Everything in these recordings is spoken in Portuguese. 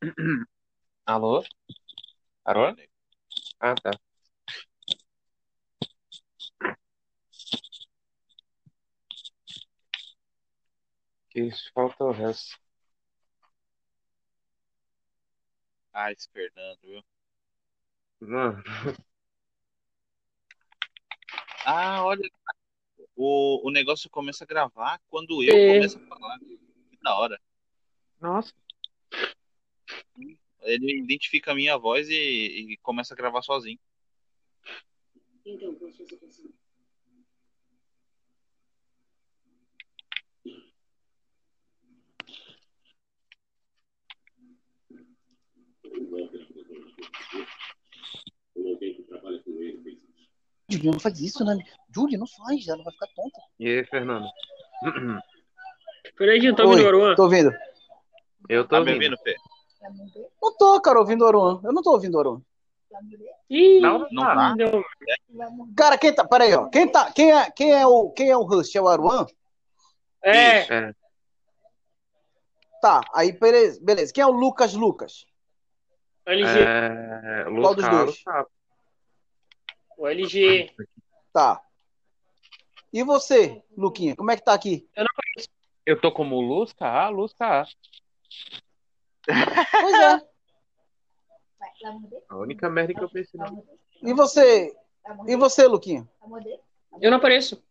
Alô? Alô? Ah, tá. Isso, falta o resto. Ah, esse Fernando, viu? Mano, Ah, olha, o, o negócio começa a gravar quando eu É. começo a falar. Que da hora. nossa. Ele identifica a minha voz e, e começa a gravar sozinho. Júlia, não faz isso, né? Júlia, não faz, ela vai ficar tonta. E aí, Fernando? Fernandinho, tá ouvindo o Aruan? tô ouvindo. Eu tô Tá me ouvindo. ouvindo, Fê? Não tô, cara, ouvindo o Aruan. Eu não tô ouvindo o Aruan. Ih, Não, Não tá. não. Cara, quem tá. Peraí, ó. Quem, tá, quem, é, quem, é o, quem é o host? É o Aruan? É, Isso. É, Tá, aí beleza. beleza. Quem é o Lucas Lucas? LG. é, Qual dos Carlos dois? O LG. Tá. E você, Luquinha, como é que tá aqui? Eu tô como Luz K, Luz K. Pois é. A única merda que eu pensei. não. E você? E você, Luquinha? Eu não apareço.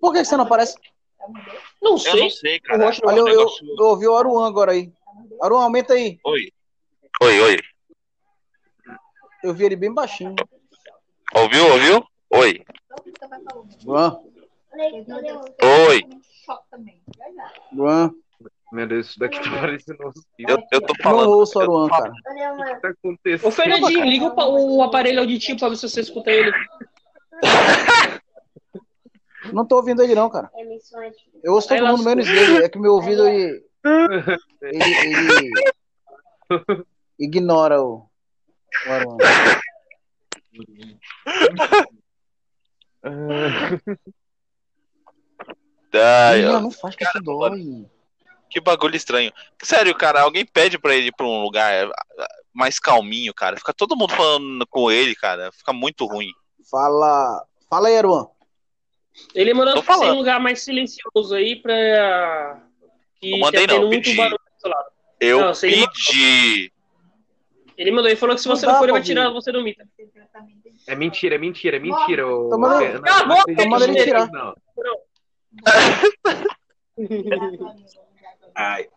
Por que você não aparece? Não Eu sei. não sei, cara. Olha, eu, eu, eu ouvi o Aruan agora aí. Aruan, aumenta aí. Oi. Oi, oi. Eu vi ele bem baixinho. Ouviu, ouviu? Oi. Luan, Oi. Luan. Meu Deus, isso daqui tá parecendo um Eu, eu tô Não falando. ouço o Aruan, cara. O que tá acontecendo? Ô, Fernandinho, liga o, o aparelho auditivo pra ver se você escuta ele. Não tô ouvindo ele, não, cara. Eu ouço todo mundo menos ele. É que meu ouvido ele. Ele, ele ignora o, o Aruan. Ai, ó, não faz que isso dói. Que bagulho estranho. Sério, cara, alguém pede pra ele ir pra um lugar mais calminho, cara. Fica todo mundo falando com ele, cara. Fica muito ruim. Fala. Fala aí, Aruan. Ele mandou pra um lugar mais silencioso aí pra. Que Não mandei, tá tendo não, muito pedi. barulho do seu lado. Eu Não, pedi. Ele mandou, ele falou que se Não você dá não for, ele vai tirar você do Mita. É mentira, é mentira, é mentira. ô- Tô mandando- Não. Não. Ai.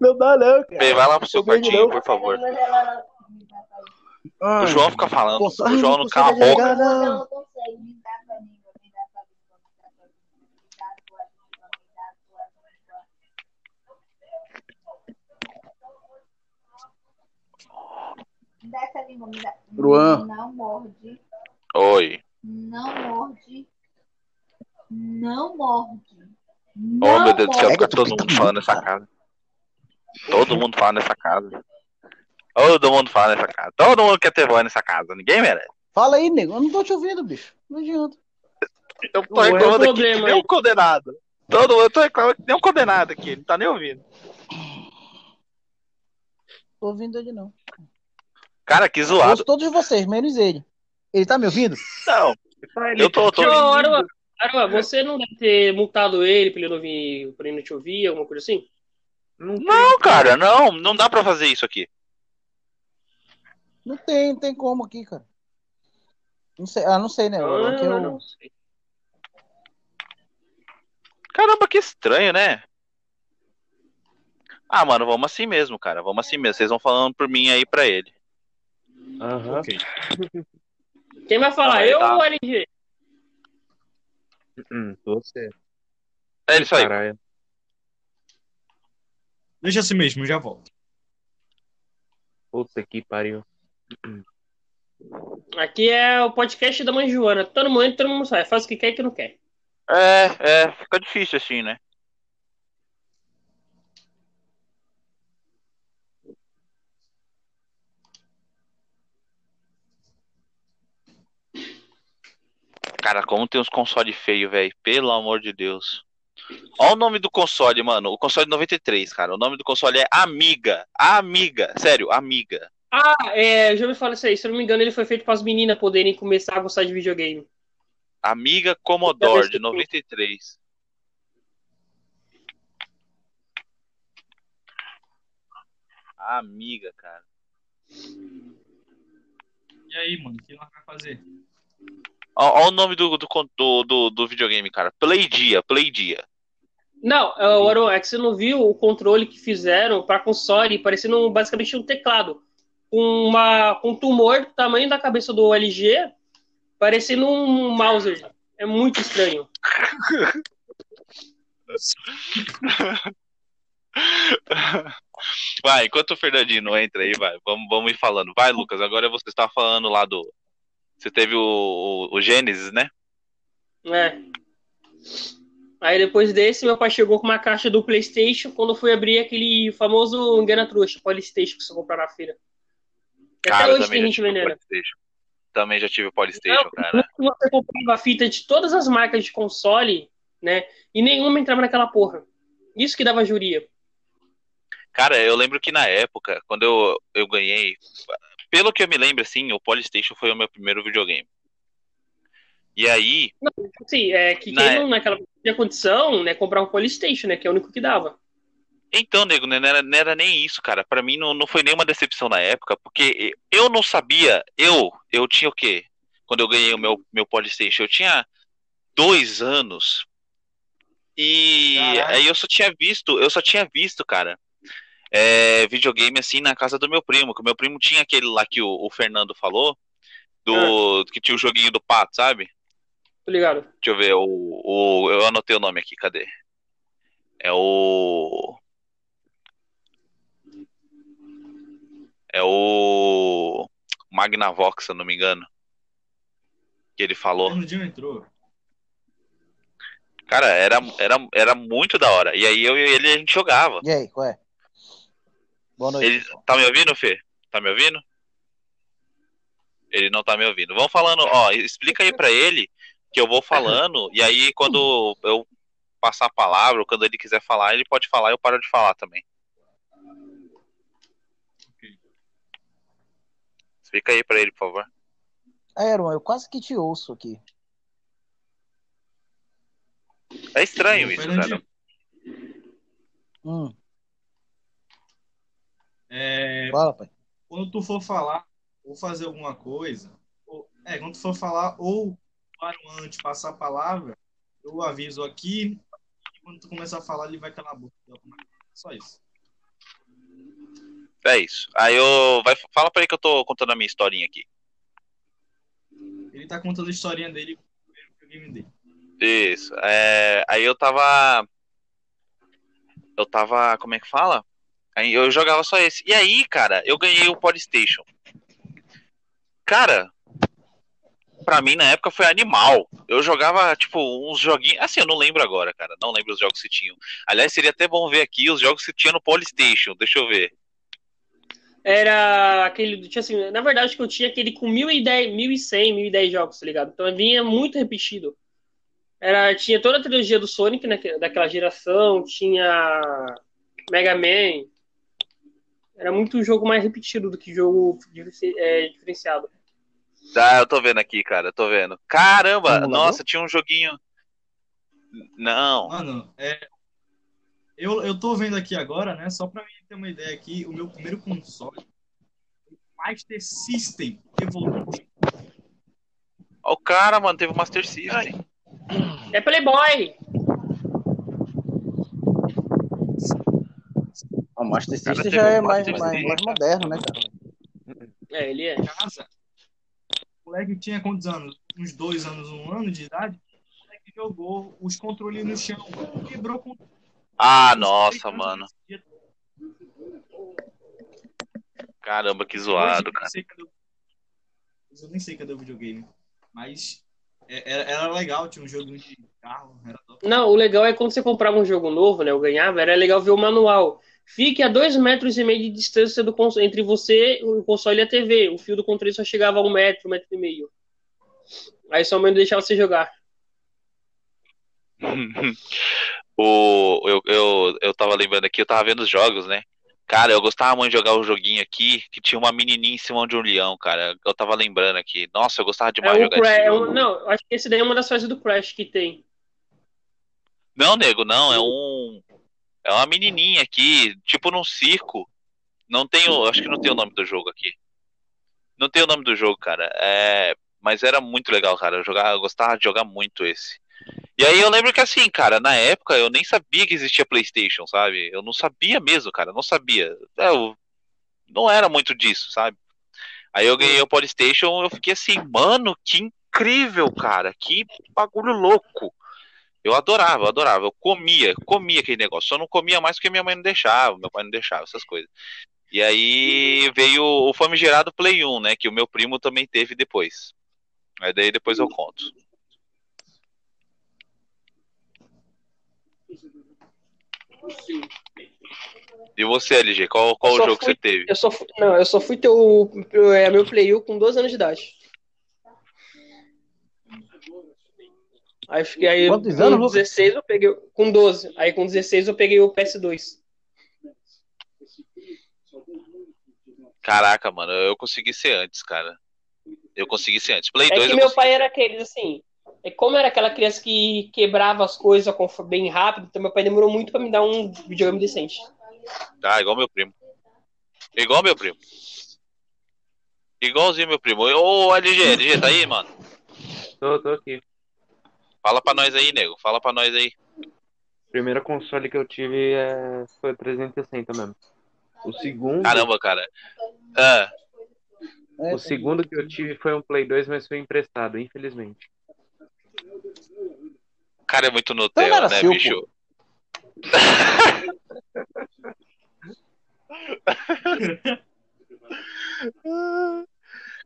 Não dá, não, Bem, vai lá pro seu quartinho, não. por favor. Ah, O João fica falando. consegue- O João não cala a boca. não. Luan. Não morde. Oi. Não morde. Não morde. Oh, Não meu Deus do céu, todo mundo falando nessa casa. Todo mundo fala nessa casa. Todo mundo fala nessa casa. Todo mundo quer ter voz nessa casa. Ninguém merece. Fala aí, nego. Eu não tô te ouvindo, bicho. Não adianta. Eu tô Ué, reclamando o aqui que nem um condenado. Todo mundo, eu tô reclamando que nem um condenado aqui. Não tá nem ouvindo. Tô ouvindo ele, não. Cara, que Eu zoado. ouço todos vocês, menos ele. Ele tá me ouvindo? Não, eu tô, tô Ô, ouvindo. Aruan, Aruan, você não deve ter multado ele pra ele não ouvir, pra ele não te ouvir, alguma coisa assim? Não, Não, cara, não. Não dá pra fazer isso aqui. Não tem, não tem como aqui, cara. Não sei, ah, não sei, né? O Aruan que Ah, eu- não sei. Caramba, que estranho, né? Ah, mano, vamos assim mesmo, cara. Vamos assim mesmo. Vocês vão falando por mim aí pra ele. Aham. Quem vai falar, Ah, eu tá. ou o LG? Hum, você. É isso aí. Caralho. Deixa assim mesmo, já volto. Puta que pariu. Aqui é o podcast da mãe Joana. Todo mundo entra, todo mundo sai. Faz o que quer e o que não quer. É, é, fica difícil assim, né? Cara, como tem uns consoles feios, velho. Pelo amor de Deus. Olha o nome do console, mano. O console de 93, cara. O nome do console é Amiga. Amiga. Sério, Amiga. Ah, é, já ouvi falar isso aí. Se eu não me engano, ele foi feito para as meninas poderem começar a gostar de videogame. Amiga Commodore, de 93. Amiga, cara. E aí, mano, o que nós vamos fazer? Olha o nome do, do, do, do, videogame, cara. Playdia, Playdia. Não, é, o Aaron, é que você não viu o controle que fizeram para console, parecendo basicamente um teclado. Com, uma, com um tumor do tamanho da cabeça do LG, parecendo um mouse. É muito estranho. Vai, enquanto o Fernandinho não entra aí, vai, vamos, vamos ir falando. Vai, Lucas, agora você está falando lá do. Você teve o, o, o Gênesis, né? É. Aí depois desse, meu pai chegou com uma caixa do PlayStation quando eu fui abrir aquele famoso engana trouxa, PlayStation que você comprar na feira. Cara, Até hoje também tem já gente vendendo. Também já tive o Polystation, cara. Você comprava fita de todas as marcas de console, né? E nenhuma entrava naquela porra. Isso que dava juria. Cara, eu lembro que na época, quando eu, eu ganhei, pelo que eu me lembro, assim, o Polystation foi o meu primeiro videogame. E aí, Sim, é que Na quem não naquela tinha condição, né, comprar um PlayStation, né, que é o único que dava. então, nego, não era, não era nem isso, cara. Pra mim não, não foi nenhuma decepção na época, porque eu não sabia, eu, eu tinha o quê? Quando eu ganhei o meu, meu Polystation, eu tinha dois anos. E Caralho. aí eu só tinha visto, eu só tinha visto, cara, é, videogame assim na casa do meu primo, que o meu primo tinha aquele lá que o, o Fernando falou, do que tinha o joguinho do pato, sabe? Tô ligado? Deixa eu ver, o, o, eu anotei o nome aqui, cadê? É o. É o. Magnavox, se eu não me engano. Que ele falou. Fernandinho entrou. Cara, era, era, era muito da hora. E aí eu e ele a gente jogava. E aí, qual é? Boa noite. Ele, tá me ouvindo, Fê? Tá me ouvindo? Ele não tá me ouvindo. Vamos falando, ó, explica aí pra ele que eu vou falando, e aí quando eu passar a palavra, ou quando ele quiser falar, ele pode falar e eu paro de falar também. Explica aí pra ele, por favor. Aaron, eu quase que te ouço aqui. É estranho isso, cara. Hum, é, fala, pai. quando tu for falar ou fazer alguma coisa, ou- é, quando tu for falar ou para o antes passar a palavra, eu aviso aqui e quando tu começar a falar, ele vai calar a boca. Só isso. É isso. Aí eu. Vai, fala pra ele que eu tô contando a minha historinha aqui. Ele tá contando a historinha dele com o primeiro videogame dele. Isso. É, aí eu tava. Eu tava. Como é que fala? Aí eu jogava só esse. E aí, cara, eu ganhei o Polystation. Cara, pra mim na época foi animal. Eu jogava, tipo, uns joguinhos. Assim, eu não lembro agora, cara. Não lembro os jogos que tinham. Aliás, seria até bom ver aqui os jogos que tinha no Polystation. Deixa eu ver. Era aquele, tinha assim, na verdade que eu tinha aquele com 1010, 1100, 1010 jogos, tá ligado? Então vinha muito repetido. Era, tinha toda a trilogia do Sonic né, daquela geração, tinha Mega Man. Era muito jogo mais repetido do que jogo é, diferenciado. Ah, eu tô vendo aqui, cara. Eu tô vendo. Caramba! Simulador? Nossa, tinha um joguinho. Não. Mano, é, eu, eu tô vendo aqui agora, né? Só pra mim ter uma ideia aqui, o meu primeiro console foi o Master System Evolution. Ó, o cara, mano, teve o Master System. É Playboy! Master System já é mais, mais, mais moderno, né, cara? É, ele é. casa. O moleque tinha quantos anos? Uns dois anos, um ano de idade. O moleque jogou os controles no chão, quebrou com Ah, nossa, mano. Caramba, que zoado, cara. Eu nem sei cadê o videogame. Mas é- era, era legal, tinha um jogo de carro. Era top. Não, o legal é quando você comprava um jogo novo, né? Eu ganhava, era legal ver o manual. Fique a dois metros e meio de distância do cons- entre você, o console e a TV. O fio do controle só chegava a um metro, um metro e meio. Aí sua mãe não deixava você jogar. O, eu, eu, eu tava lembrando aqui, eu tava vendo os jogos, né? Cara, eu gostava muito de jogar um joguinho aqui que tinha uma menininha em cima de um leão, cara. Eu tava lembrando aqui. Nossa, eu gostava É demais de o jogar Crash. esse é jogo. um- não, acho que esse daí é uma das fases do Crash que tem. Não, nego, não, é um. É uma menininha aqui, tipo num circo. Não tem o. Acho que não tem o nome do jogo aqui. Não tem o nome do jogo, cara. É. Mas era muito legal, cara. Eu, jogava, eu gostava de jogar muito esse. E aí eu lembro que assim, cara, na época eu nem sabia que existia PlayStation, sabe? Eu não sabia mesmo, cara. Não sabia. É, Eu não era muito disso, sabe? Aí eu ganhei o PlayStation, eu fiquei assim, mano, que incrível, cara. Que bagulho louco. Eu adorava, eu adorava. Eu comia, comia aquele negócio. Só não comia mais porque minha mãe não deixava, meu pai não deixava, essas coisas. E aí veio o famigerado Play 1, né? Que o meu primo também teve depois. Aí daí depois eu conto. E você, LG, qual, qual jogo que fui- você teve? Eu só fui, não, eu só fui ter o é, meu Play 1 com 12 anos de idade. Aí eu fiquei aí Quantos com anos, Lucas? 16 eu peguei com 12. Aí com 16 eu peguei o PS2. Caraca, mano, eu consegui ser antes, cara. Eu consegui ser antes. Play É 2 que eu meu consegui pai era aqueles assim. É como era aquela criança que quebrava as coisas bem rápido, então meu pai demorou muito pra me dar um videogame decente. Ah, igual meu primo. Igual meu primo. Igualzinho meu primo. Ô, LG, LG, tá aí, mano? Tô, tô aqui. Fala pra nós aí, nego. Fala pra nós aí. Primeiro console que eu tive é... foi o 360 mesmo. O segundo, Caramba, cara. Ah, É, o segundo que eu tive foi um Play 2, mas foi emprestado, infelizmente. cara é muito Então Nutella, era né, seu, bicho?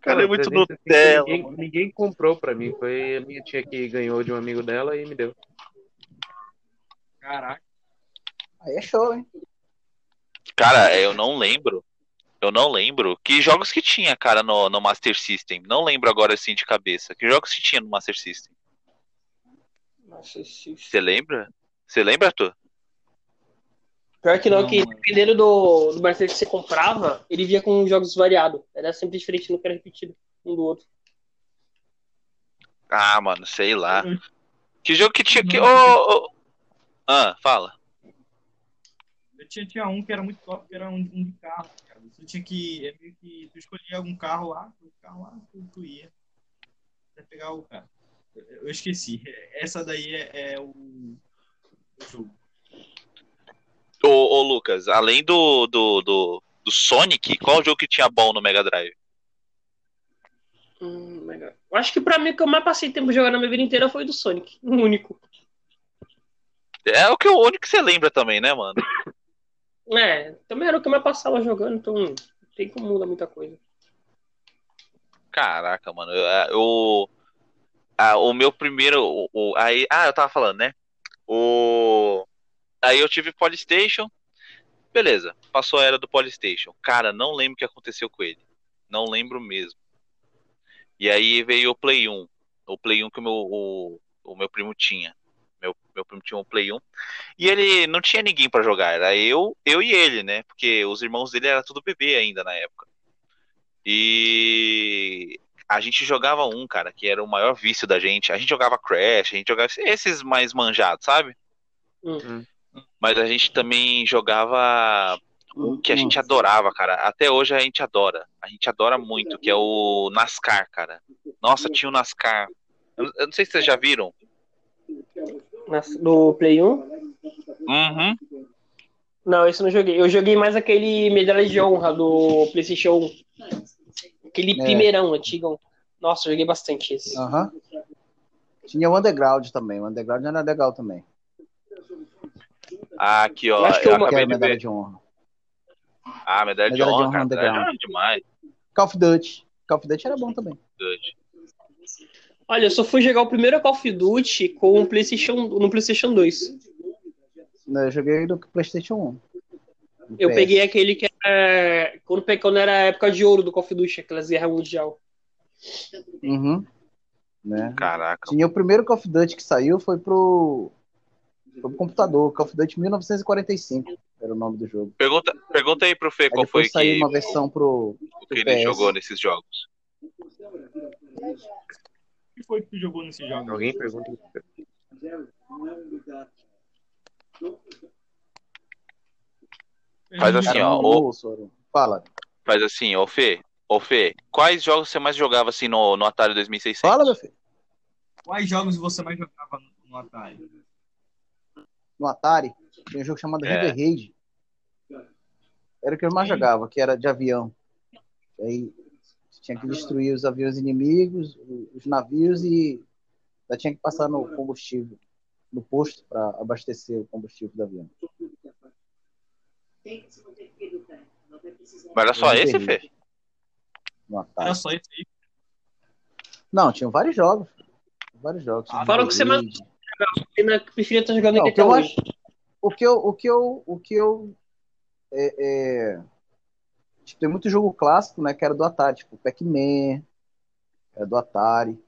Cara, é muito 360 Nutella. Ninguém, ninguém comprou pra mim. Foi a minha tia que ganhou de um amigo dela e me deu. Caraca. Aí é show, hein? Cara, eu não lembro. Eu não lembro. Que jogos que tinha, cara, no, no Master System? Não lembro agora assim de cabeça. Que jogos que tinha no Master System? Nossa, esse- Você lembra? Você lembra, Arthur? Pior que não, Não, que mano. dependendo do, do Marcelo que você comprava, ele via com jogos variados. Era sempre diferente, nunca era repetido um do outro. Ah, mano, sei lá. Eu- Que jogo que tinha. Que... Ô, ô. Ah, fala. Eu tinha, tinha um que era muito top, que era um, um de carro, cara. Você tinha que. É meio que. Tu escolhia algum carro lá, o carro lá, tu, tu ia. Até pegar o cara. Eu, eu esqueci. Essa daí é, é o, o jogo. Ô, ô, Lucas, além do, do, do, do Sonic, qual jogo que tinha bom no Mega Drive? Hum, legal. Eu acho que pra mim o que eu mais passei tempo jogando na minha vida inteira foi o do Sonic. O único. É o que o único que você lembra também, né, mano? É, também era o que eu mais passava jogando, então não tem como mudar muita coisa. Caraca, mano. Eu, eu- ah, o meu primeiro. O, o- aí, ah, eu tava falando, né? O, aí eu tive Polystation. Beleza, passou a era do Polystation. Cara, não lembro o que aconteceu com ele. Não lembro mesmo. E aí veio o Play 1. O Play 1 que o meu, o, o meu primo tinha. Meu, meu primo tinha um Play 1. E ele não tinha ninguém pra jogar. Era eu, eu e ele, né? Porque os irmãos dele era tudo bebê ainda na época. E a gente jogava um, cara, que era o maior vício da gente. A gente jogava Crash, a gente jogava esses mais manjados, sabe? Hum. Mas a gente também jogava um que a gente adorava, cara. Até hoje a gente adora. A gente adora muito, que é o NASCAR, cara. Nossa, tinha o NASCAR. Eu eu não sei se vocês já viram. No Play 1? Uhum. Não, esse eu não joguei. Eu joguei mais aquele medalha de honra do PlayStation 1. Aquele É. primeirão, antigão. Nossa, eu joguei bastante esse. Aham. Tinha o Underground também. O Underground era legal também. Ah, aqui, ó. Eu acho que Eu uma- Que acabei era de medalha ver. de honra. Ah, medalha de Medalha de honra, honra cara. Medalha de underground. honra é demais. Call of Duty. Call of Duty era bom também. Dude. Olha, eu só fui jogar o primeiro Call of Duty com o PlayStation, no PlayStation 2. Eu joguei no PlayStation 1. No Eu PS. peguei aquele que era. Quando, quando era a época de ouro do Call of Duty, aquelas guerras mundial. Uhum. Né? Caraca. Tinha o primeiro Call of Duty que saiu foi pro Foi pro computador, Call of Duty 1945 era o nome do jogo. Pergunta, pergunta aí pro Fê Aí qual foi depois saiu que, uma versão pro, o que pro ele PS. jogou nesses jogos. O que foi que tu jogou nesse jogo? Alguém pergunta? Faz assim, ó. Fala. Faz assim, ô Fê, ô Fê, quais jogos você mais jogava assim no, no Atari 2600? Fala, meu filho. Quais jogos você mais jogava no, no Atari? No Atari, tinha um jogo chamado É. River Raid. Era o que eu mais Sim. jogava, que era de avião. Aí você tinha que destruir os aviões inimigos, os navios e ainda tinha que passar no combustível, no posto para abastecer o combustível do avião. Mas era só esse, Fê? Era só esse aí? Não, tinham vários jogos. Vários jogos. River o que você mais-. Pena que preferia estar jogando Não, aqui o que até eu hoje. o que eu, o que eu, o que eu é, é, tipo, tem muito jogo clássico, né, que era do Atari, tipo Pac-Man, era do Atari,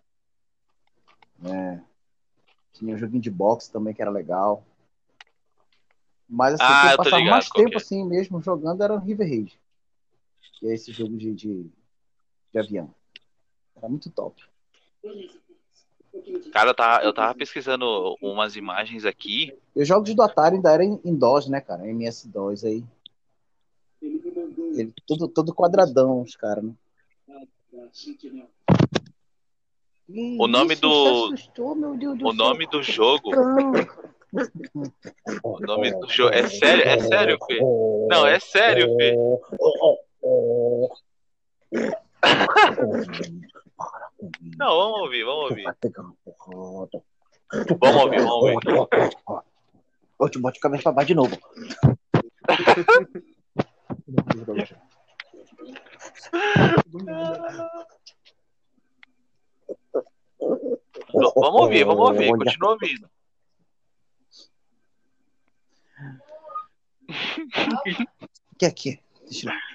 né, tinha um joguinho de boxe também que era legal, mas assim, Ah, o que eu passava ligado mais tempo é. assim mesmo jogando era River Raid, que é esse jogo de, de, de avião, era muito top. Cara, eu tava, eu tava pesquisando umas imagens aqui. E os jogos do Atari ainda eram em DOS, né, cara? MS-DOS aí. Ele, tudo, todo quadradão, os caras, né? O nome Isso, do- assustou, do O nome do jogo. O nome do jogo. É sério? É sério, Fê? Não, é sério, Fê. Não, vamos ouvir, vamos ouvir. Vamos ouvir, vamos ouvir. Ô, te bote a cabeça pra baixo de novo. Vamos ouvir, vamos ouvir. Continua ouvindo. O que é é? Deixa eu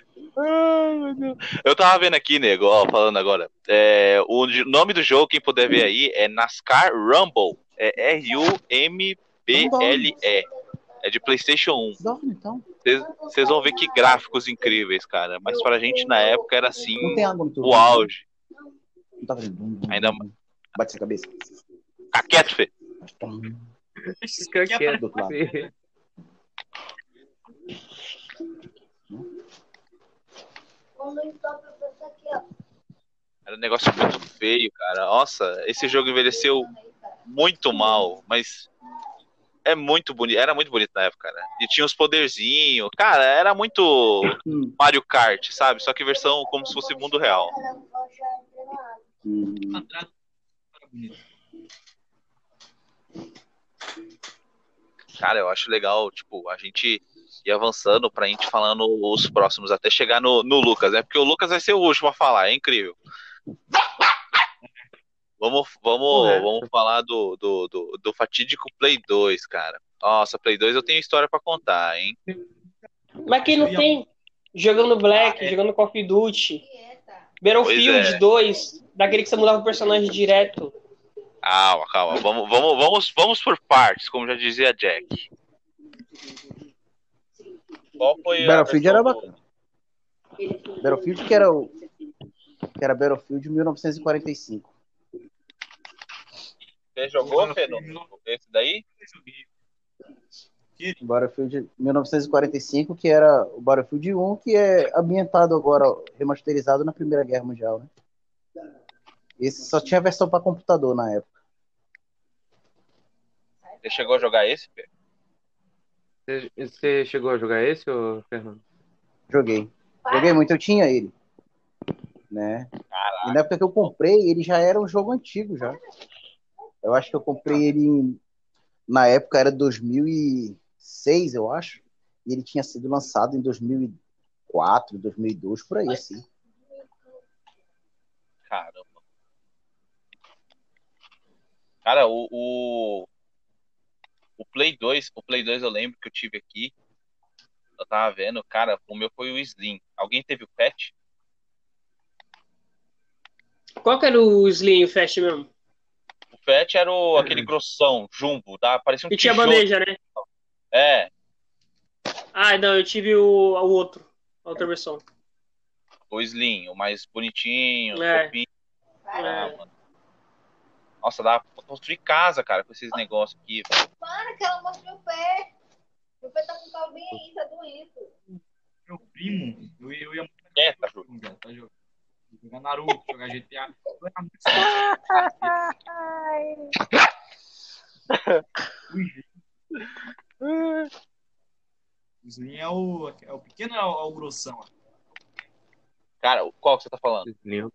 Eu tava vendo aqui, nego, ó, falando agora. É, o nome do jogo, quem puder ver aí, é NASCAR Rumble. É R-U-M-B-L-E. É de PlayStation 1. Dorme, então. Vocês vão ver que gráficos incríveis, cara. Mas pra gente na época era assim, Não tem água no teu o auge. Não tá fazendo. Ainda-. Bate essa cabeça. Tá quieto, Fê. Fica quieto. Lado. Era um negócio muito feio, cara. Nossa, esse jogo envelheceu muito mal, mas é muito bonito. Era muito bonito na época, cara. E tinha os poderzinhos. Cara, era muito Hum, Mario Kart, sabe? Só que versão como se fosse mundo real. hum. Cara, eu acho legal, tipo, a gente ir avançando pra gente falando os próximos, até chegar no, no Lucas, né? Porque o Lucas vai ser o último a falar, é incrível. Vamos, vamos, Correto. vamos falar do, do, do, do fatídico Play 2, cara. Nossa, Play 2 eu tenho história pra contar, hein? Mas quem não tem jogando Black, jogando Call of Duty, Battlefield Pois é. 2, daquele que você mudava o personagem direto. Calma, calma. Vamos, vamos, vamos, vamos por partes, como já dizia Jack. Qual foi Battlefield era bacana. Battlefield que era o. Que era Battlefield 1945. Você jogou, no- esse daí? Battlefield 1945, que era o Battlefield 1, que é ambientado agora, remasterizado na Primeira Guerra Mundial, né? Esse só tinha versão para computador na época. Você chegou a jogar esse, Fê? Você- chegou a jogar esse, ô Fernando? Joguei. Joguei muito, eu tinha ele. Né? E na época que eu comprei, ele já era um jogo antigo já. Eu acho que eu comprei ele em- na época era 2006, eu acho. E ele tinha sido lançado em 2004, 2002, por aí assim. Caramba. Cara, o, o, o Play 2, o Play 2 eu lembro que eu tive aqui. Eu tava vendo, cara, o meu foi o Slim. Alguém teve o Pet? Qual que era o Slim e o Fast mesmo? O Fat era o, aquele grossão, jumbo, tá? Parecia um E tinha tijolo. bandeja, né? É, Ah, não, eu tive o, o outro. A outra versão. o Slim, o mais bonitinho, É. fofinho. É. Ah, mano. Nossa, dá pra construir casa, cara, com esses negócios aqui. Para que ela mostre meu pé. Meu pé tá com tal bem aí, tá doendo. Meu primo, eu, ia- eu ia muito Ju. jogar, tá jogando. Jogar Naruto, jogar GTA. O Slim é o, é o pequeno ou é o, é o grossão? Cara, qual que você tá falando? Slim. O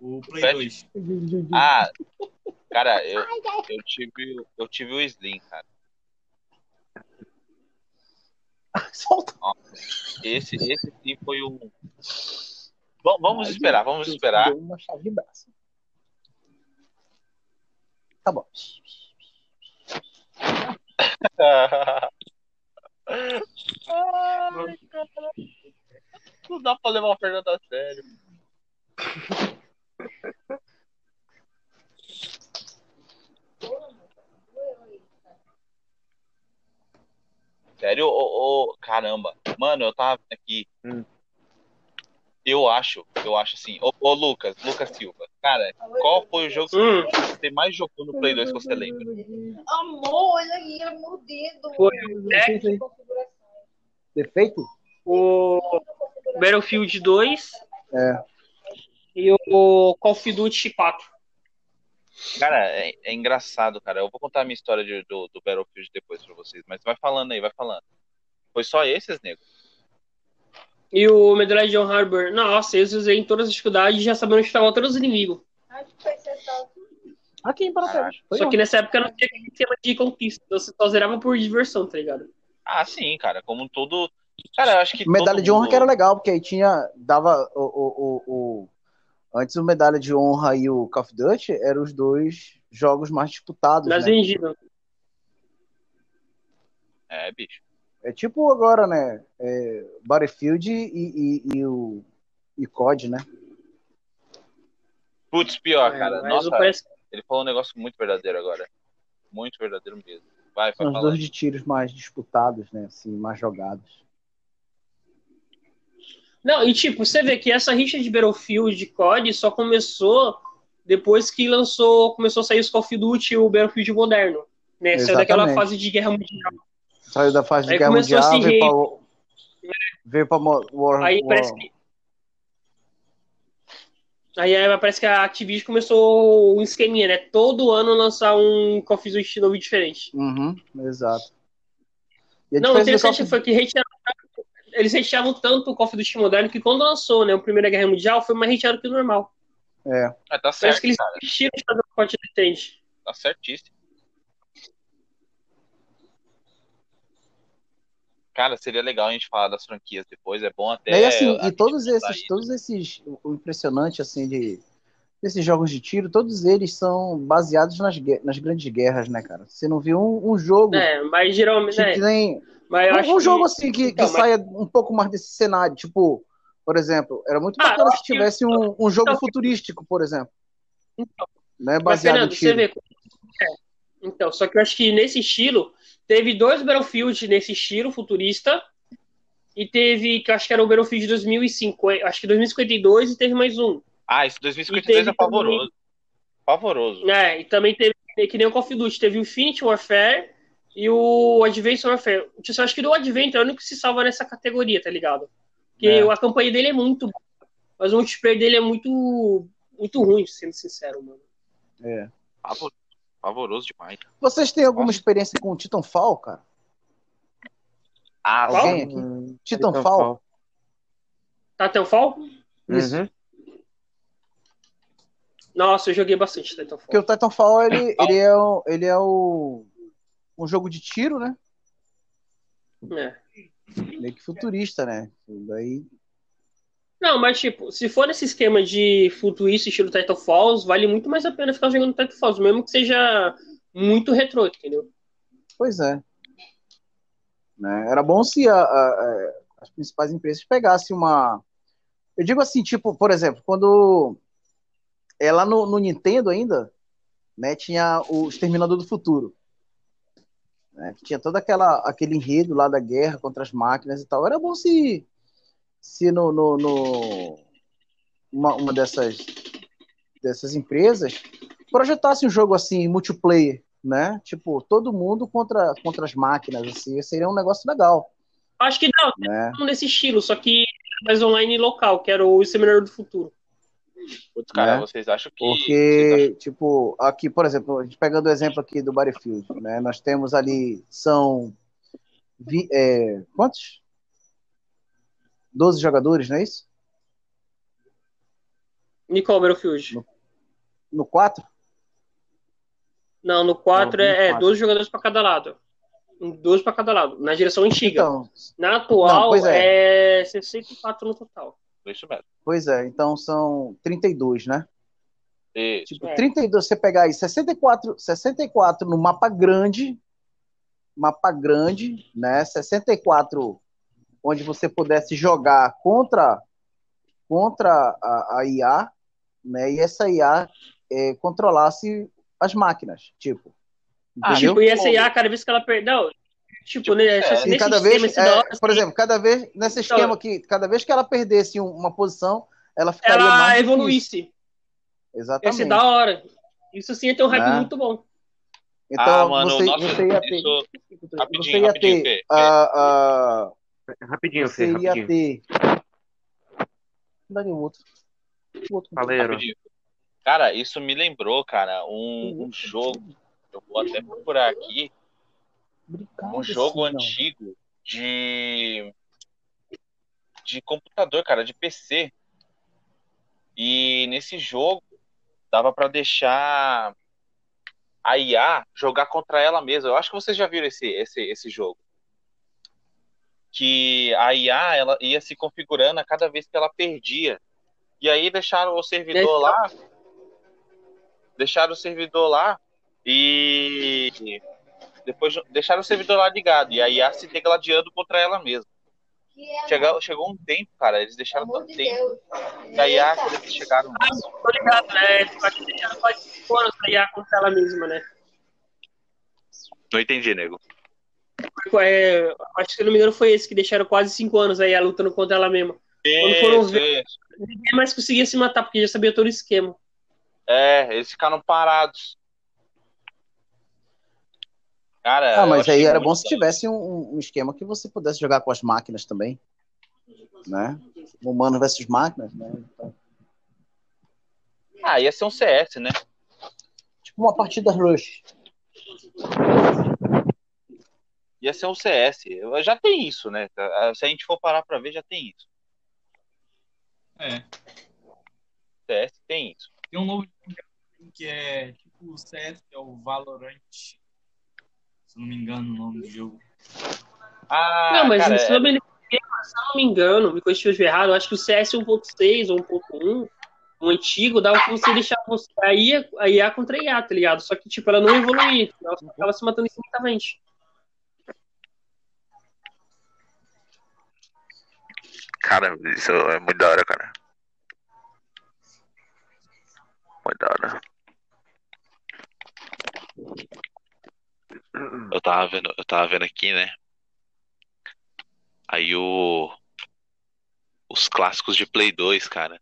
Play Fat? 2. Ah, cara, eu, eu tive, eu tive o Slim, cara. Solta. Esse, esse sim foi um. Bom, vamos esperar, vamos esperar. Uma chave de braço. Tá bom. Ai, cara. Não dá pra levar o Fernando a sério. Sério? Ô, ô, caramba. Mano, eu tava aqui. Hum. Eu acho, eu acho assim. Ô, ô, Lucas, Lucas Silva. Cara, qual foi o jogo Hum. que você mais jogou no Play 2 que você lembra? Amor, olha aí, ela mordendo. Foi Configuração. Defeito? o Battlefield 2 É. e o Call of Duty 4. Cara, é, é engraçado, cara. Eu vou contar a minha história de- do, do Battlefield depois pra vocês, mas vai falando aí, vai falando. Foi só esses, nego? E o Medalha de John Harbor. Nossa, eu usei em todas as dificuldades já sabendo onde estavam todos os inimigos. Acho que foi sensato. Aqui em Paraty. Foi Só que nessa época não tinha esquema de conquista. Então você só zerava por diversão, tá ligado? Ah, sim, cara. Como todo. Cara, eu acho que. Medalha de honra mundo- que era legal, porque aí tinha. Dava o, o, o, o- Antes o Medalha de Honra e o Call of Duty eram os dois jogos mais disputados. Nas né? É, bicho. É tipo agora, né? É, Battlefield e, e, e o e COD, né? Putz, pior, É, cara. mas Nossa, PS ele falou um negócio muito verdadeiro agora. Muito verdadeiro mesmo. Vai, São os dois de tiros mais disputados, né? Assim, mais jogados. Não, e tipo, você vê que essa rixa de Battlefield de COD só começou depois que lançou, começou a sair os Call of Duty e o Battlefield moderno. Né? Saiu daquela Exatamente. fase de guerra mundial. Saiu da fase de Aí Guerra Mundial, esse veio pra, o- veio pra War, Aí War- parece que. Aí é, parece que a Activision começou um esqueminha, né? Todo ano lançar um Call of Duty novo diferente. Uhum, exato. Não, o interessante of- foi que retiraram, eles retiravam tanto o Call of Duty moderno que quando lançou né, a Primeira Guerra Mundial foi mais retirado que o normal. É, Ah, tá Parece certo, que eles cara. desistiram de fazer o pacote de tende. Tá certíssimo. Cara, seria legal a gente falar das franquias depois. É bom até. e assim, e todos esses, todos esses, o impressionante assim de esses jogos de tiro, todos eles são baseados nas, nas grandes guerras, né, cara? Você não viu um, um jogo É, mas geralmente. que né, tem mas eu um, acho um que- jogo assim que, Então, que mas- saia um pouco mais desse cenário, tipo, por exemplo, era muito Ah, bacana se acho que- tivesse um, um jogo Então- futurístico, por exemplo, Então, né, Mas, baseado Fernando, em você vê. É. Então, só que eu acho que nesse estilo, teve dois Battlefield nesse estilo futurista, e teve, que eu acho que era o Battlefield 2005, acho que 2052, e teve mais um. Ah, esse 2052 E é pavoroso. Pavoroso. É, e também teve, que nem o Call of Duty, teve o Infinity Warfare e o Advanced Warfare. Eu acho que do Advent é o único que se salva nessa categoria, tá ligado? Porque É. a campanha dele é muito boa, mas o multiplayer dele é muito, muito ruim, sendo sincero, mano. É. Pavor- Pavoroso demais. Vocês têm alguma Nossa. experiência com Titanfall, cara? Ah? Alguém aqui? Hum, Titanfall? Titanfall? Isso. Uhum. Nossa, eu joguei bastante Titanfall. Porque o Titanfall, ele, ele é, o, ele é o, um jogo de tiro, né? É. Meio que futurista, né? Daí, Não, mas tipo, se for nesse esquema de futurista estilo Titanfalls, vale muito mais a pena ficar jogando Titanfalls, mesmo que seja muito retrô, entendeu? pois é. Né? Era bom se a- a- a- as principais empresas pegassem uma. Eu digo assim, tipo, por exemplo, quando é lá no, no Nintendo ainda, né, tinha o Exterminador do Futuro. Né, que tinha todo aquela, aquele enredo lá da guerra contra as máquinas e tal. Era bom se, se no, no, no uma, uma dessas, dessas empresas projetasse um jogo assim, multiplayer, né? Tipo, todo mundo contra, contra as máquinas, assim, seria um negócio legal. Acho que não, né? nesse estilo, só que mais online local, que era o Exterminador do Futuro. Putz, cara, Né? vocês acham que. Porque, acham- tipo, aqui, por exemplo, a gente pegando o exemplo aqui do Battlefield, né? Nós temos ali, são vi- é, quantos? 12 jogadores, não é isso? Nicole Battlefield. No 4? Não, no 4 Não, no é, é quatro. 12 jogadores pra cada lado. 12 pra cada lado, na direção antiga. Então, na atual Não, pois é. 64 no total. Isso mesmo. pois é, então são 32, né? Isso. Tipo, É. 32, você pegar aí 64, 64 no mapa grande, mapa grande, né? 64 onde você pudesse jogar contra contra a, a IA, né? E essa IA é, controlasse as máquinas, tipo. Ah, Entendeu? Tipo, e essa IA, cada vez que ela perdeu. Tipo, Tipo, né, é, nesse e cada esquema, vez, esse é, da hora, por assim, exemplo, cada vez nesse Então, esquema aqui, cada vez que ela perdesse um- uma posição, ela ficaria ela mais difícil. evoluísse. Ia Exatamente. ser da hora. Isso sim ia ter um hype Né? muito bom. Então ah, mano, você, nossa, você ia ter, isso. você Rapidinho, ia rapidinho, ter Rapidinho, Fê, você ia ter. Dá o outro. O outro. Rapidinho. Cara, isso me lembrou, cara, um, um jogo. Eu vou até procurar aqui. Obrigado, Um jogo antigo de. de computador, cara, de PC. E nesse jogo dava pra deixar a IA jogar contra ela mesma. Eu acho que vocês já viram esse, esse, esse jogo. Que a IA ela ia se configurando a cada vez que ela perdia. E aí deixaram o servidor lá. Deixaram o servidor lá e depois deixaram o servidor lá ligado. E a IA se degladiando contra ela mesma. É, Chegou, chegou um tempo, cara, eles deixaram tanto de tempo. Deus. E a IA, quando eles chegaram lá, Tô ligado, né? Acho que deixaram quase 5 anos a IA contra ela mesma, né? Não entendi, nego. É, acho que se eu não me engano foi esse que deixaram quase 5 anos a IA lutando contra ela mesma. Quando foram ver-. Ninguém mais conseguia se matar, porque já sabia todo o esquema. É, eles ficaram parados. Cara, Ah, mas aí era bom se tivesse um, um esquema que você pudesse jogar com as máquinas também. Né? Humano versus máquinas, né? Então, Ah, ia ser um CS, né? tipo uma partida rush. Ia ser um CS. Já tem isso, né? Se a gente for parar pra ver, já tem isso. É. CS tem isso. Tem um novo que é tipo o CS, que é o Valorant. Se não me engano o nome do jogo. Ah, não, mas cara, se, eu não me, se eu não me engano, me corrija errado, eu acho que o CS 1.6 ou 1.1, o antigo, dava pra você deixar você, a, IA, a IA contra a IA, tá ligado? Só que, tipo, ela não evoluía, ela só ficava se matando infinitamente. Cara, isso é muito da hora, cara. Muito da hora. Eu tava vendo, eu tava vendo aqui, né? Aí o os clássicos de Play 2, cara.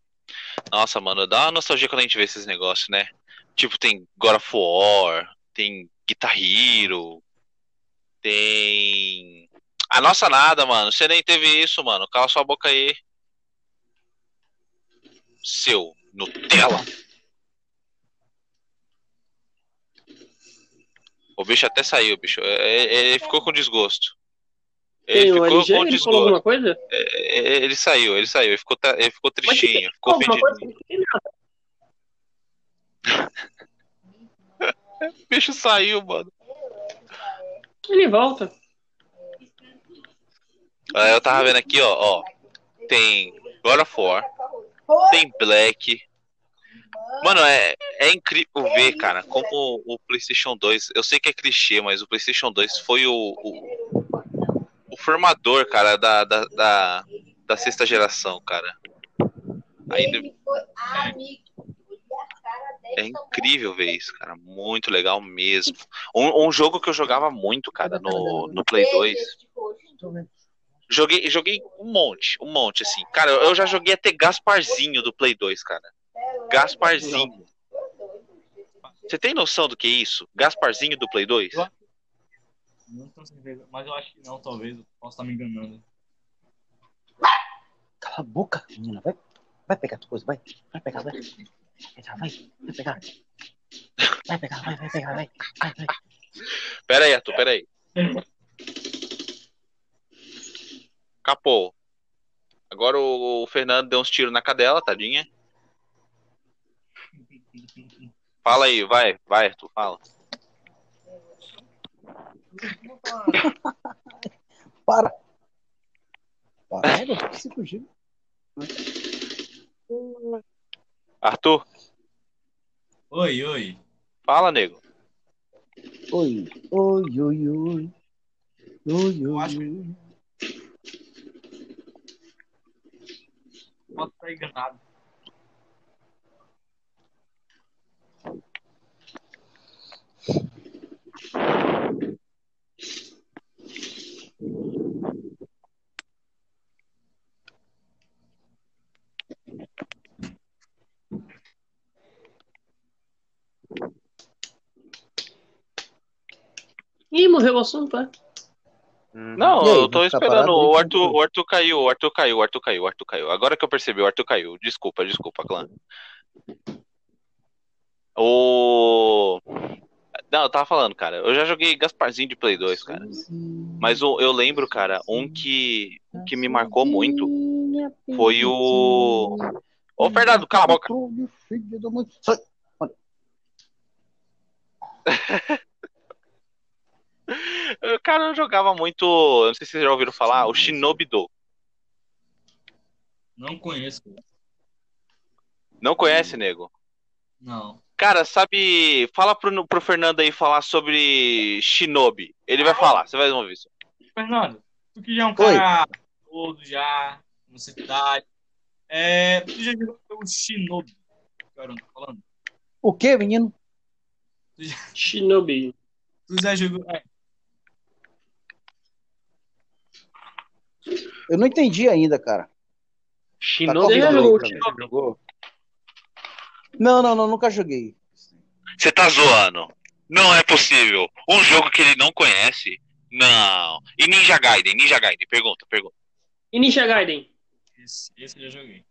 Nossa, mano, dá uma nostalgia quando a gente vê esses negócios, né? Tipo, tem God of War, tem Guitar Hero, tem a nossa nada, mano. Você nem teve isso, mano. Cala sua boca aí. Seu Nutella. O bicho até saiu, bicho. É, é, Ele ficou com desgosto. Ele o ficou LG, com ele falou alguma desgosto. coisa? É, é, Ele saiu, ele saiu. Ele ficou, ele ficou Mas tristinho, ficou alguma coisa? ofendido. O bicho saiu, mano. Ele volta. Eu tava vendo aqui, ó, ó. Tem God of War, tem Black. Mano, é, é incrível ver, cara, como o PlayStation 2. Eu sei que é clichê, mas o PlayStation 2 foi o, o, o formador, cara, da, da, da, da sexta geração, cara. Aí, dele. É incrível ver isso, cara. Muito legal mesmo. Um, um jogo que eu jogava muito, cara, no, no Play 2. Joguei, joguei um monte, um monte, assim. Cara, eu já joguei até Gasparzinho do Play 2, cara. Gasparzinho. Você tem noção do que é isso? Gasparzinho do Play 2? Não tenho certeza, mas eu acho que não, talvez. Eu posso estar me enganando. Cala a boca, menina. Vai, vai pegar tua coisa, vai. Vai pegar, vai. Vai, vai pegar. Vai pegar, vai, vai pegar, vai. Vai, vai. Pera aí, Arthur, pera aí. Capô. Agora o, o Fernando deu uns tiros na cadela, tadinha. Fala aí, vai, vai, Arthur, fala. Para. Para, não se fugir. Arthur, Oi, oi. fala, nego. Oi, oi, oi, oi. Oi, oi, acho oi. Posso estar enganado. Ih, morreu o assunto, é? Uhum. Não, aí, eu tô ficar esperando. O Como Arthur, o Arthur caiu, o Arthur caiu, o Arthur caiu, o Arthur caiu. Agora que eu percebi, o Arthur caiu. Desculpa, desculpa, clã. O. Não, eu tava falando, cara. Eu já joguei Gasparzinho de Play 2, cara. Mas o- eu lembro, cara, um que, que me marcou muito foi o. Ô, Fernando, cala a boca. Eu, Cara, eu jogava muito. eu Não sei se vocês já ouviram falar, o Shinobi Do. Não conheço. Não conhece, nego? Não. Cara, sabe. Fala pro, pro Fernando aí falar sobre Shinobi. Ele vai falar, você vai ouvir isso. Fernando, tu que já é um cara todo já, na cidade. É, tu já jogou o Shinobi? Cara, tô falando. O que, menino? Shinobi. Tu já jogou. É, Eu não entendi ainda, cara. Shinobi Tá Doe, comigo, cara, você jogou? Não, não, não, nunca joguei. Você tá zoando. Não é possível. Um jogo que ele não conhece. Não. E Ninja Gaiden, Ninja Gaiden, pergunta, pergunta. E Ninja Gaiden? esse, esse eu já joguei.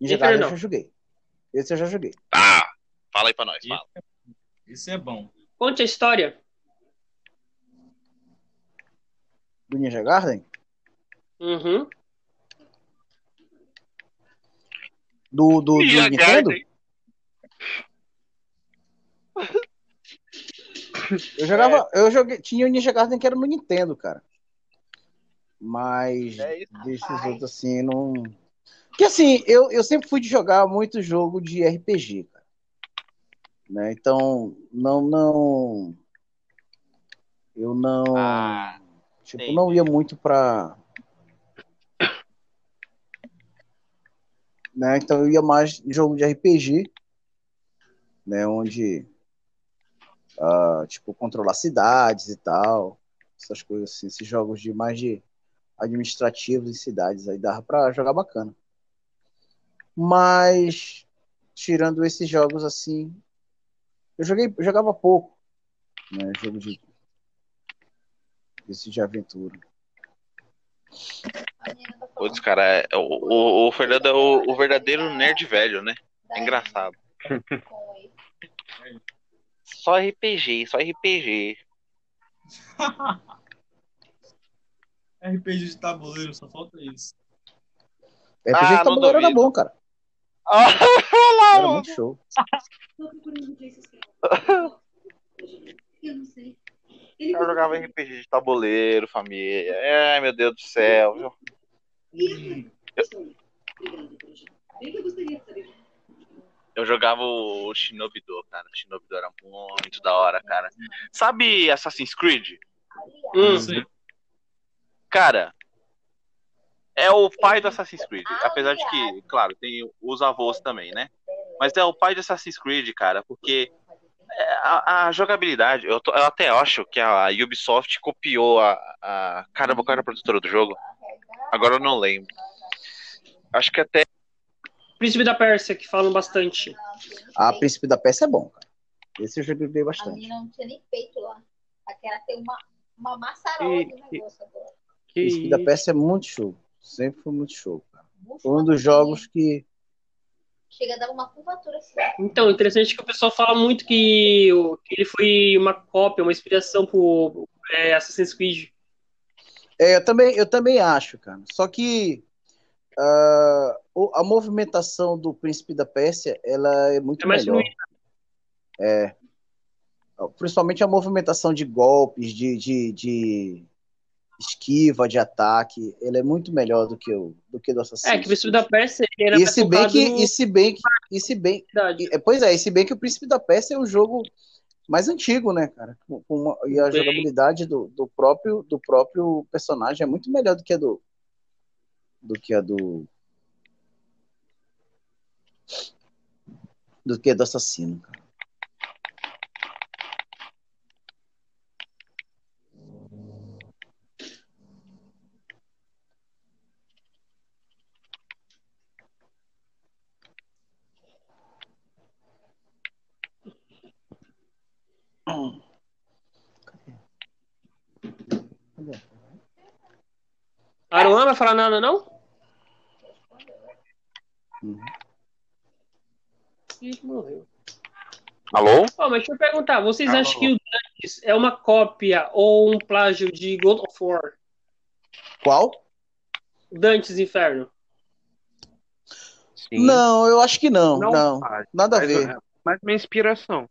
Ninja Gaiden eu já joguei. Esse eu já joguei. Ah, fala aí pra nós, fala. Esse é bom. Conte a história. Do Ninja Gaiden? Uhum. Do, do, do Nintendo? Eu jogava. Eu joguei. Tinha o Ninja Gaiden que era no Nintendo, cara. Mas É isso, desses outros assim, não. Porque assim, eu, eu sempre fui de jogar muito jogo de RPG, cara. Né? Então, não, não. Eu não. Ah, tipo, entendi. não ia muito pra. Né? Então eu ia mais jogo de RPG, né? Onde ah, tipo controlar cidades e tal, essas coisas assim, esses jogos de mais de administrativos em cidades aí dava pra jogar bacana. Mas tirando esses jogos assim, eu joguei, jogava pouco, né? Jogo de esse de aventura. A menina tá falando Putz, cara, é- o, o, o Fernando é o, o verdadeiro nerd velho, né? É engraçado. Só RPG, só RPG. RPG de tabuleiro, só falta isso. RPG Ah, de não tabuleiro era bom, cara. Ah, Era muito show. Eu não sei. Eu jogava RPG de tabuleiro, família. Ai, meu Deus do céu. viu? Eu jogava o Shinobi Do, cara. O Shinobi Do era muito da hora, cara. Sabe Assassin's Creed? Hum. Não sei. Cara, é o pai do Assassin's Creed. Apesar de que, claro, tem os avós também, né? mas é o pai de Assassin's Creed, cara, porque é, a, a jogabilidade, eu, tô- eu até acho que a Ubisoft copiou a, a. Caramba, qual era a produtora do jogo? Agora eu não lembro. Acho que até. Príncipe da Pérsia, que falam bastante. A Príncipe da Peça é bom, cara. Esse eu joguei A bastante. menina não tinha nem peito lá. Aquela tem uma, uma maçarola de Que- negócio agora. Que Príncipe da? Peça é muito show. Sempre foi muito show, cara. Bucho Foi um dos jogos que. Chega a dar uma curvatura assim. Então, interessante que o pessoal fala muito que, o- que ele foi uma cópia, uma inspiração pro é, Assassin's Creed. É, eu também, eu também acho, cara. Só que o- a movimentação do Príncipe da Pérsia, ela é muito É melhor. É. Principalmente a movimentação de golpes, de, de, de esquiva, de ataque, ela é muito melhor do que o do que do Assassin's É, que o Príncipe da Pérsia ele era E se bem que, no- e se bem que, e se bem, verdade. e- pois é, e se bem que o Príncipe da Pérsia é um jogo mais antigo, né, cara? Uma- e a Bem. jogabilidade do, do próprio do próprio personagem é muito melhor do que a do do que a do do que a do assassino, cara. Cadê? Aruan vai falar nada, não? Uhum. Ih, morreu. Alô? Ó, mas deixa eu perguntar, vocês Alô. acham que o Dantes é uma cópia ou um plágio de God of War? Qual? Dantes Inferno. Sim. Não, eu acho que não, Não? não, nada a ver. mas minha inspiração.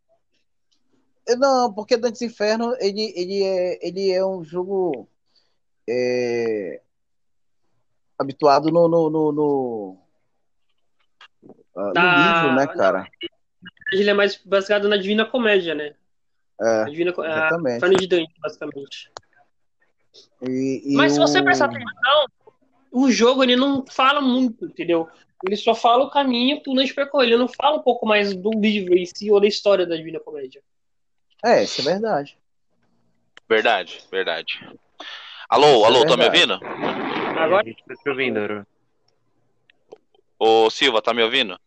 Não, porque Dantes Inferno ele, ele, é, ele é um jogo é, habituado no, no, no, no, ah, no Da- livro, né, cara? Ele é mais baseado na Divina Comédia, né? É, A Divina Co- a exatamente. Inferno de Dante, basicamente. E, e Mas se você o- prestar atenção, o jogo ele não fala muito, entendeu? Ele só fala o caminho pro Dante percorrer. Ele não fala um pouco mais do livro em si ou da história da Divina Comédia. É, isso é verdade. Verdade, verdade. Alô, Isso é alô, tá me ouvindo? Agora A gente tá te ouvindo. Ô Silva, tá me ouvindo?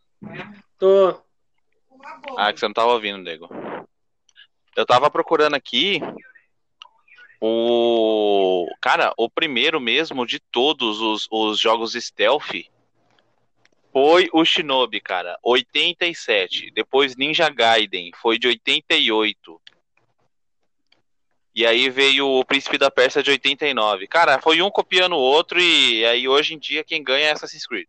tô. Ah, que você não tava ouvindo, nego. Eu tava procurando aqui o. Cara, o primeiro mesmo de todos os, os jogos stealth foi o Shinobi, cara. 87. Depois Ninja Gaiden, foi de 88. E aí veio o Príncipe da Pérsia de 89. Cara, foi um copiando o outro e aí hoje em dia quem ganha é Assassin's Creed.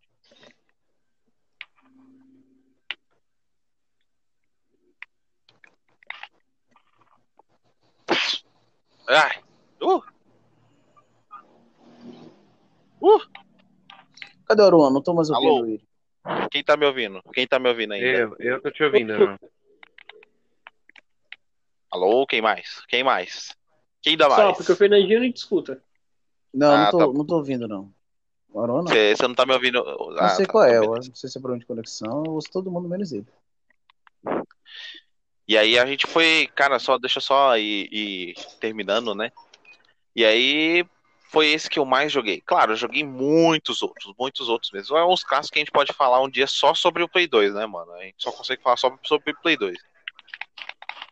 Ai. Uh. Uh. Cadê o Aruan? Não tô mais Alô? ouvindo ele. Quem tá me ouvindo? Quem tá me ouvindo ainda? Eu, eu tô te ouvindo, Aru. Alô, quem mais? Quem mais? Quem dá Só, mais? porque o Fernandinho não discuta. Não, Ah, não, tô, tá. não tô ouvindo, não. Não. Você você não tá me ouvindo? Não Ah, sei tá, qual é, tá, eu não sei se é problema de conexão, eu ouço todo mundo menos ele. E aí a gente foi, cara, só deixa eu só ir, ir terminando, né? E aí foi esse que eu mais joguei. Claro, eu joguei muitos outros, muitos outros mesmo. É uns casos que a gente pode falar um dia só sobre o Play 2, né, mano? A gente só consegue falar só sobre o Play 2.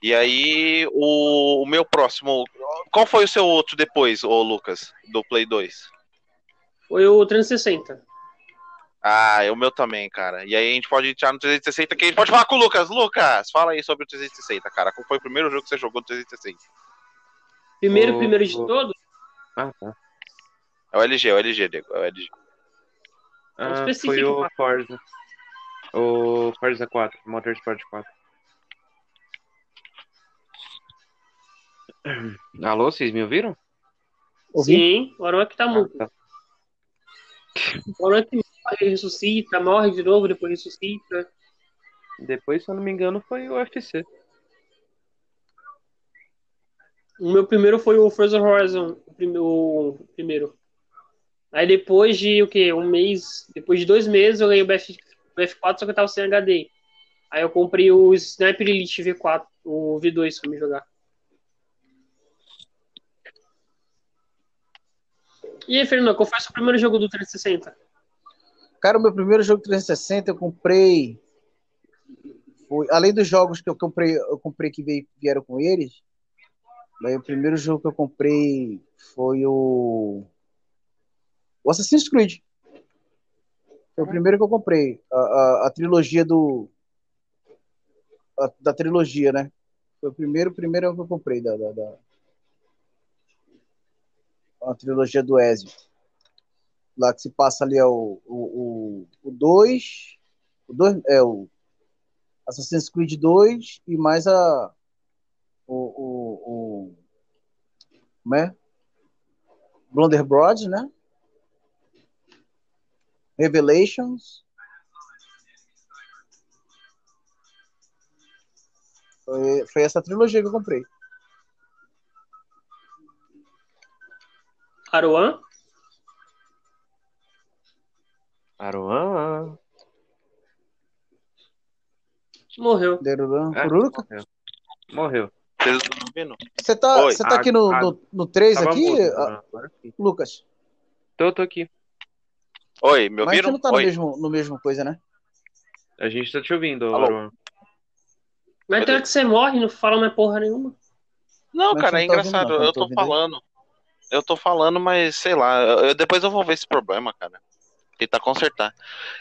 E aí, o, o meu próximo. Qual foi o seu outro depois, ô Lucas, do Play 2? Foi o 360. Ah, é o meu também, cara. E aí a gente pode entrar no 360, que a gente pode falar com o Lucas. Lucas, fala aí sobre o 360, cara. Qual foi o primeiro jogo que você jogou no 360? Primeiro, O- primeiro de o- todos, Ah, tá. É o LG, é o LG, Diego. É o LG. Ah, específico, foi o. Forza. O Forza 4, Motorsport 4. Alô, vocês me ouviram? Ouvi? sim, o Aron que tá muito. Ah, tá. O Aron que morre, ressuscita, morre de novo, depois ressuscita. Depois, se eu não me engano, foi o UFC. O meu primeiro foi o Forza Horizon, o prime- o primeiro. Aí depois de o quê? Um mês, depois de dois meses eu ganhei o BF, BF4, só que eu tava sem HD. Aí eu comprei o Sniper Elite V4, o V2 pra me jogar. E aí, Fernando, qual foi o seu primeiro jogo do 360? Cara, o meu primeiro jogo 360 eu comprei. Foi, além dos jogos que eu comprei, eu comprei que veio, vieram com eles. Daí o primeiro jogo que eu comprei foi o. O Assassin's Creed. Foi o primeiro que eu comprei. A, a, a trilogia do. a- da trilogia, né? Foi o primeiro, primeiro que eu comprei da, da, da- a trilogia do Ezio. Lá que se passa ali é o 2. O, o, o dois, o dois é o Assassin's Creed 2 e mais a. O. o, o como é? Blunderbroad, né? Revelations. Foi, foi essa trilogia que eu comprei. Aruan? Aruan. Morreu. Deruran, É, morreu. Você tá, Oi. você tá Ah, aqui no, ah, no, no 3 Tava aqui, mudo, ah, agora sim. Lucas? Tô, tô aqui. Oi, me Mas você ouviram? não tá no mesmo, no mesmo coisa, né? A gente tá te ouvindo, Alô? Aruan. Mas tem hora que você morre não fala mais porra nenhuma. Não, Mas cara, é tá ouvindo, engraçado. não, eu tô tô aí. Eu tô falando, mas sei lá. eu- eu- depois eu vou ver esse problema, cara. Tentar consertar.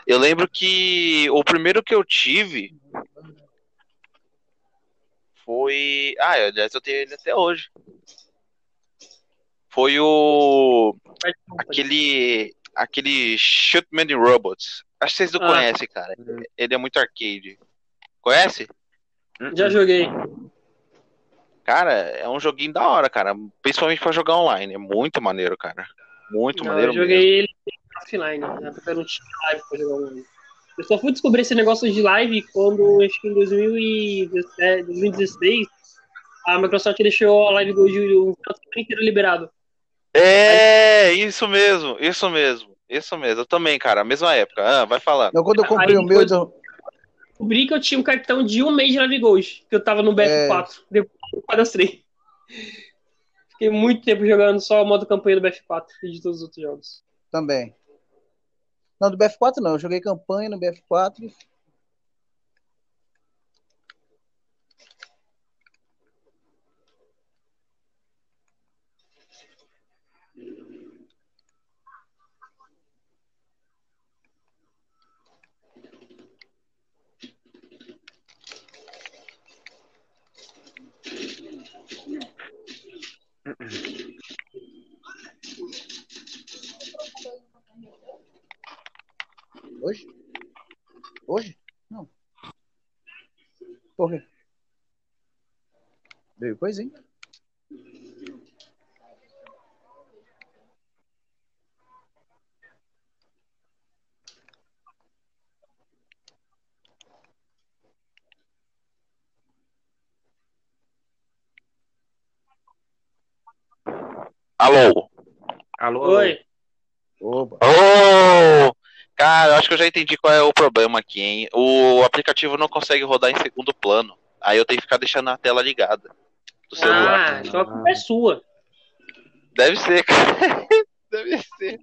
Eu lembro que o primeiro que eu tive foi. Ah, aliás, eu tenho ele até hoje. Foi o. Aquele. Aquele Shootman Robots. Acho que vocês não Ah. conhecem, cara. Ele é muito arcade. Conhece? Já joguei. Cara, é um joguinho da hora, cara. Principalmente pra jogar online. É muito maneiro, cara. Muito Não, maneiro eu joguei mesmo. ele offline, né? Eu não tinha live pra jogar online. Eu só fui descobrir esse negócio de live quando, acho que em 2017, 2016, a Microsoft deixou a Live Gold o inteiro liberado. É, isso mesmo, isso mesmo. Isso mesmo. Eu também, cara. A mesma época. Ah, vai falando. Não, quando eu comprei Aí o meu, eu- Descobri que eu tinha um cartão de um mês de Live Gold, que eu tava no BF4. Depois eu cadastrei. Fiquei muito tempo jogando só o modo campanha do BF4 e de todos os outros jogos. também. Não, do BF4 não. Eu joguei campanha no BF4. Hoje? Hoje? Não. Por quê? Veio coisa, hein? Alô? Alô, alô. Oi. Opa. Ô! Cara, eu acho que eu já entendi qual é o problema aqui, hein? O aplicativo não consegue rodar em segundo plano. Aí eu tenho que ficar deixando a tela ligada do celular. Ah, então a culpa é sua. Deve ser, cara. Deve ser.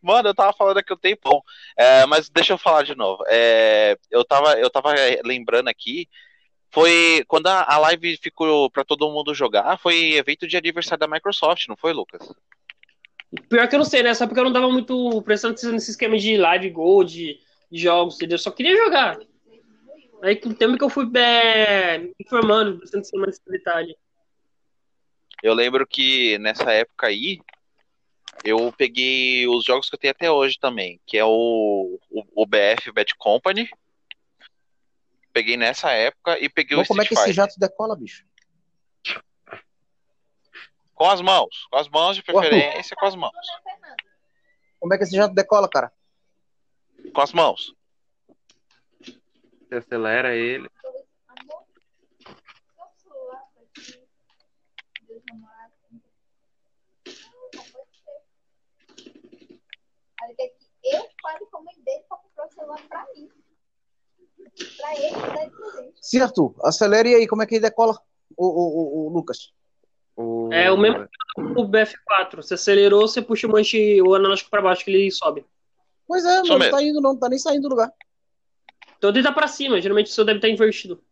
Mano, eu tava falando aqui um tempão. É, mas deixa eu falar de novo. É, eu, tava, eu tava lembrando aqui. Foi quando a, a live ficou pra todo mundo jogar. Foi evento de aniversário da Microsoft, não foi, Lucas? Pior que eu não sei, né? Só porque eu não dava muito prestando atenção nesse esquema de live gold, de, de jogos, entendeu? Eu só queria jogar. Aí com o tempo que eu fui é, me informando, prestando atenção mais nesse detalhe. Eu lembro que nessa época aí, eu peguei os jogos que eu tenho até hoje também, que é o, o, o BF Bad Company. Peguei nessa época e peguei Mas o como é Street que esse Fighter. jato decola, bicho? Com as mãos. Com as mãos de preferência, com as mãos. Como é que esse jato decola, cara? Com as mãos. Você acelera ele. Amor, seu celular tá aqui. Deus namorado. Não, não pode ser. Aí ele quer que eu comprar o celular pra mim. Pra ele, tá de presente. Sim, Arthur, acelere aí, como é que ele decola, o, o, o, o Lucas? O... É o mesmo o BF4. Você acelerou, você puxa o manche, o analógico pra baixo que ele sobe. Pois é, mesmo. tá indo, não tá nem saindo do lugar. Então ele tá pra cima. Geralmente o seu deve estar invertido.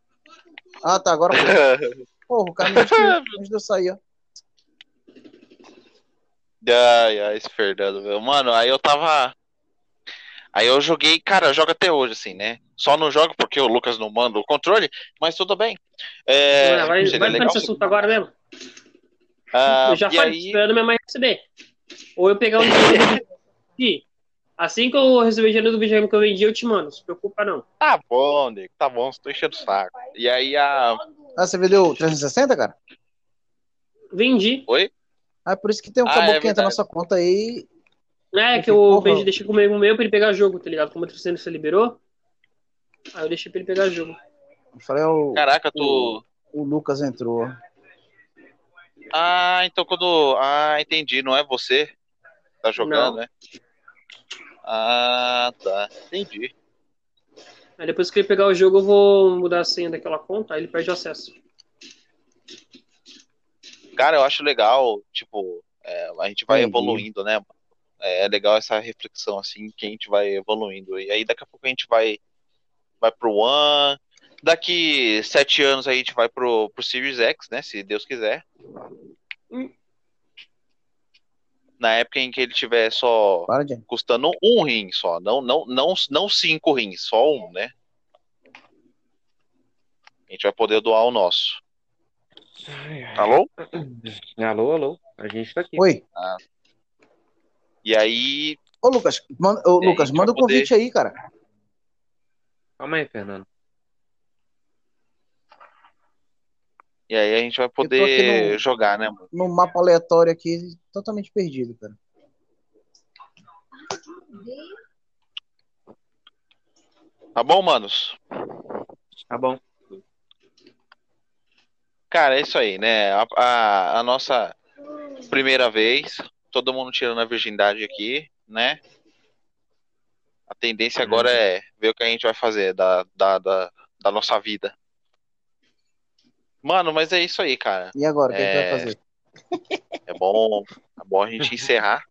Ah, tá, agora. Porra, o cara antes de eu sair, ó. Ai, ai, esse Fernando, meu. Mano, aí eu tava. Aí eu joguei, cara, eu jogo até hoje, assim, né? Só não jogo porque o Lucas não manda o controle, mas tudo bem. É, vai vai seria vai legal se- assunto agora mesmo. Ah, eu já falei, aí, esperando minha mãe receber. Ou eu pegar um dinheiro e assim que eu receber o dinheiro do videogame que eu vendi, eu te mando. Não se preocupa, não. tá bom, nego, tá bom, estou enchendo o saco. E aí a. Ah, você vendeu 360, cara? Vendi. Ah, é por isso que tem um Ah, caboclo é que entra na sua conta aí. É, que eu vendi, deixei com o meu pra ele pegar jogo, tá ligado? Como o 300 você liberou. Aí eu deixei pra ele pegar jogo. Eu falei, o, Caraca, tu. o Lucas entrou. Ah, então quando. Ah, entendi, não é você que tá jogando, Não. né? Ah, tá. Entendi. Aí depois que ele pegar o jogo, eu vou mudar a senha daquela conta, aí ele perde o acesso. Cara, eu acho legal, tipo, é, a gente vai Entendi. evoluindo, né? mano? É legal essa reflexão, assim, que a gente vai evoluindo. E aí daqui a pouco a gente vai, vai pro One. Daqui sete anos aí a gente vai pro, pro Series X, né? Se Deus quiser. Hum. Na época em que ele tiver só gente. custando um rim só, não, não, não, não cinco rins, só um, né? A gente vai poder doar o nosso. Alô? Alô, alô. A gente tá aqui. Oi. E aí, Ô, Lucas, manda, ô, Lucas, manda o poder- convite aí, cara. Calma aí, Fernando. E aí a gente vai poder no- jogar, né, mano? No mapa aleatório aqui, totalmente perdido, cara. Tá bom, manos? Tá bom. Cara, é isso aí, né? A, a, a nossa primeira vez, todo mundo tirando a virgindade aqui, né? A tendência agora é ver o que a gente vai fazer da, da, da, da nossa vida. Mano, mas é isso aí, cara. E agora, o que, a gente É. vai fazer? É bom, é bom a gente encerrar.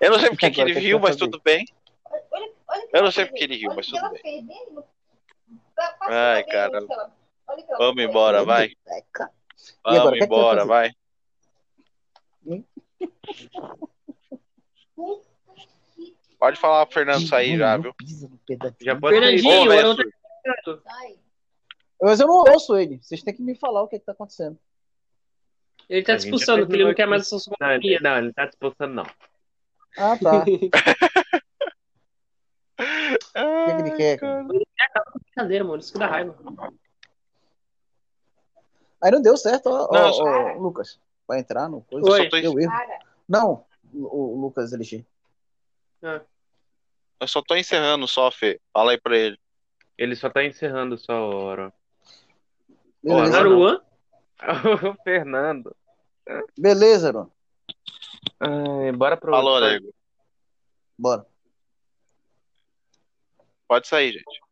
Eu não sei porque que ele riu, vai mas fazer? tudo bem. Eu não sei porque ele riu, Olha mas tudo bem. Ai, cara. Vamos embora, vai. Vamos é embora, vai. Pode falar pro Fernando sair já, viu? Já pode. Fernandinho, eu não Sai. Mas eu não ouço ele. Vocês têm que me falar o que, que tá acontecendo. ele tá A já expulsando, porque ele não quer mais essa Não, ele, companhia. não, ele tá disputando, não. Ah, tá. O que, que ele quer? cara? Brincadeira, mano. Isso que dá raiva. Aí não deu certo, ó, Não, ó, só- ó, Lucas. Vai entrar no coisa? Oi. Tô, Deu erro. Não, o, Lucas LG. eu só tô encerrando só, Fê. Fala aí pra ele. Ele só tá encerrando só a hora. Beleza, Agora Aruan? o Fernando. beleza, Aron. Ai, bora pro. Falou, nego. Bora. Pode sair, gente.